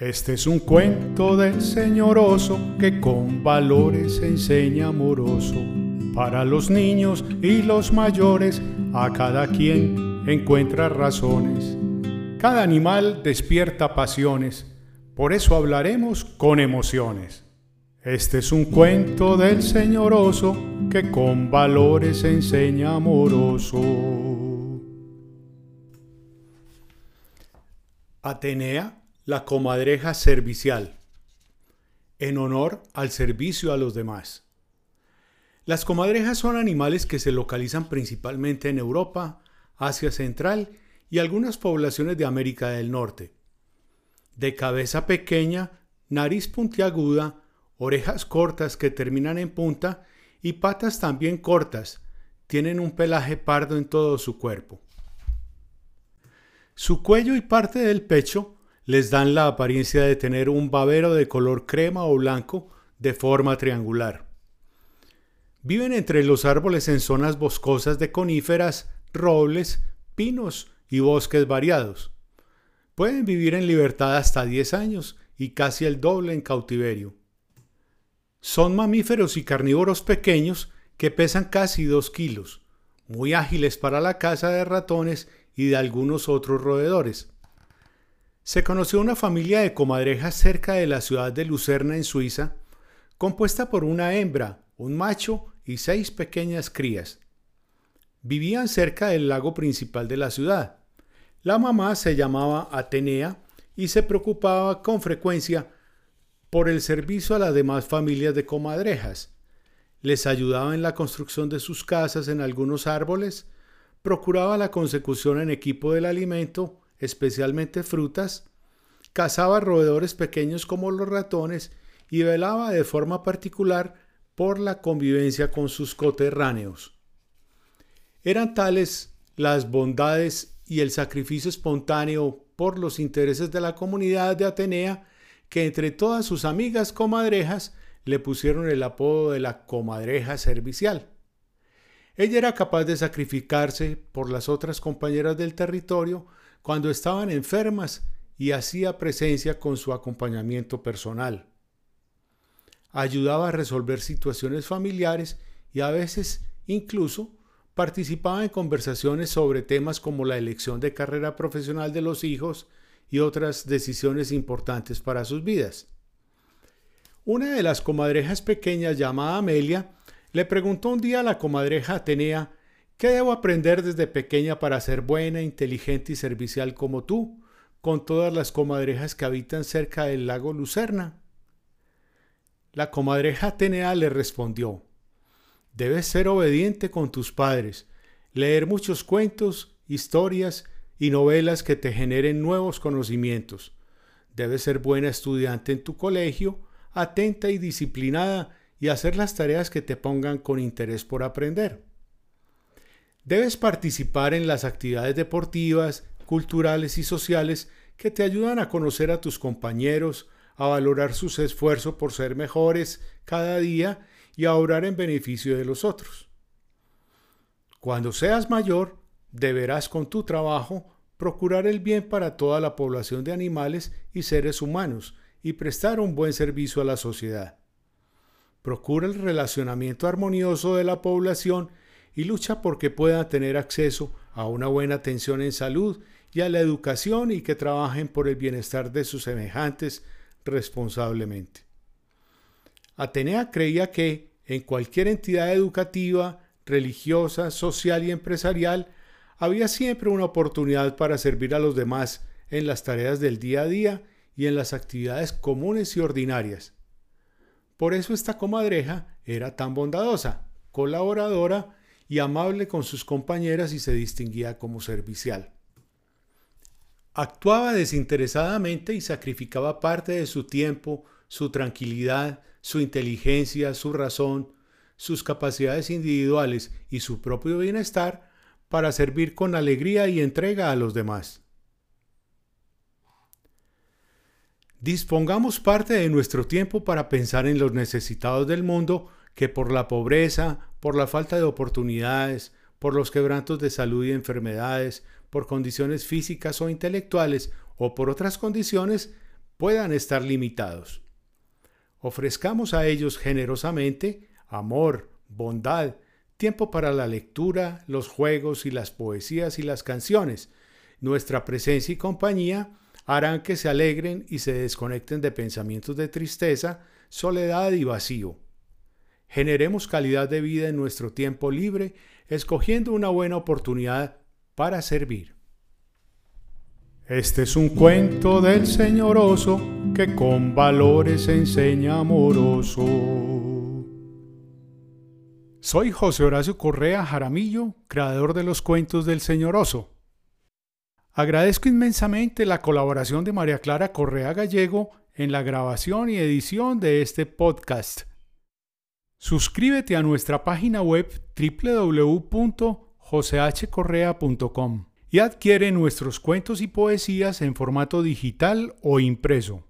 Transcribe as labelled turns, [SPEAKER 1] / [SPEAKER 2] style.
[SPEAKER 1] Este es un cuento del señor oso que con valores enseña amoroso. Para los niños y los mayores, a cada quien encuentra razones. Cada animal despierta pasiones, por eso hablaremos con emociones. Este es un cuento del señor oso que con valores enseña amoroso. Atenea la comadreja servicial, en honor al servicio a los demás. Las comadrejas son animales que se localizan principalmente en Europa, Asia Central y algunas poblaciones de América del Norte. De cabeza pequeña, nariz puntiaguda, orejas cortas que terminan en punta y patas también cortas, tienen un pelaje pardo en todo su cuerpo. Su cuello y parte del pecho les dan la apariencia de tener un babero de color crema o blanco de forma triangular. Viven entre los árboles en zonas boscosas de coníferas, robles, pinos y bosques variados. Pueden vivir en libertad hasta 10 años y casi el doble en cautiverio. Son mamíferos y carnívoros pequeños que pesan casi 2 kilos, muy ágiles para la caza de ratones y de algunos otros roedores. Se conoció una familia de comadrejas cerca de la ciudad de Lucerna en Suiza, compuesta por una hembra, un macho y seis pequeñas crías. Vivían cerca del lago principal de la ciudad. La mamá se llamaba Atenea y se preocupaba con frecuencia por el servicio a las demás familias de comadrejas. Les ayudaba en la construcción de sus casas en algunos árboles, procuraba la consecución en equipo del alimento especialmente frutas, cazaba roedores pequeños como los ratones y velaba de forma particular por la convivencia con sus coterráneos. Eran tales las bondades y el sacrificio espontáneo por los intereses de la comunidad de Atenea que entre todas sus amigas comadrejas le pusieron el apodo de la comadreja servicial. Ella era capaz de sacrificarse por las otras compañeras del territorio cuando estaban enfermas y hacía presencia con su acompañamiento personal. Ayudaba a resolver situaciones familiares y a veces incluso participaba en conversaciones sobre temas como la elección de carrera profesional de los hijos y otras decisiones importantes para sus vidas. Una de las comadrejas pequeñas llamada Amelia le preguntó un día a la comadreja Atenea ¿Qué debo aprender desde pequeña para ser buena, inteligente y servicial como tú, con todas las comadrejas que habitan cerca del lago Lucerna? La comadreja Atenea le respondió, Debes ser obediente con tus padres, leer muchos cuentos, historias y novelas que te generen nuevos conocimientos. Debes ser buena estudiante en tu colegio, atenta y disciplinada y hacer las tareas que te pongan con interés por aprender. Debes participar en las actividades deportivas, culturales y sociales que te ayudan a conocer a tus compañeros, a valorar sus esfuerzos por ser mejores cada día y a obrar en beneficio de los otros. Cuando seas mayor, deberás con tu trabajo procurar el bien para toda la población de animales y seres humanos y prestar un buen servicio a la sociedad. Procura el relacionamiento armonioso de la población y lucha porque puedan tener acceso a una buena atención en salud y a la educación y que trabajen por el bienestar de sus semejantes responsablemente. Atenea creía que en cualquier entidad educativa, religiosa, social y empresarial había siempre una oportunidad para servir a los demás en las tareas del día a día y en las actividades comunes y ordinarias. Por eso esta comadreja era tan bondadosa, colaboradora y amable con sus compañeras y se distinguía como servicial. Actuaba desinteresadamente y sacrificaba parte de su tiempo, su tranquilidad, su inteligencia, su razón, sus capacidades individuales y su propio bienestar para servir con alegría y entrega a los demás. Dispongamos parte de nuestro tiempo para pensar en los necesitados del mundo que por la pobreza, por la falta de oportunidades, por los quebrantos de salud y enfermedades, por condiciones físicas o intelectuales o por otras condiciones, puedan estar limitados. Ofrezcamos a ellos generosamente amor, bondad, tiempo para la lectura, los juegos y las poesías y las canciones. Nuestra presencia y compañía harán que se alegren y se desconecten de pensamientos de tristeza, soledad y vacío. Generemos calidad de vida en nuestro tiempo libre, escogiendo una buena oportunidad para servir. Este es un cuento del señor oso que con valores enseña amoroso. Soy José Horacio Correa Jaramillo, creador de los cuentos del señor oso. Agradezco inmensamente la colaboración de María Clara Correa Gallego en la grabación y edición de este podcast. Suscríbete a nuestra página web www.josehcorrea.com y adquiere nuestros cuentos y poesías en formato digital o impreso.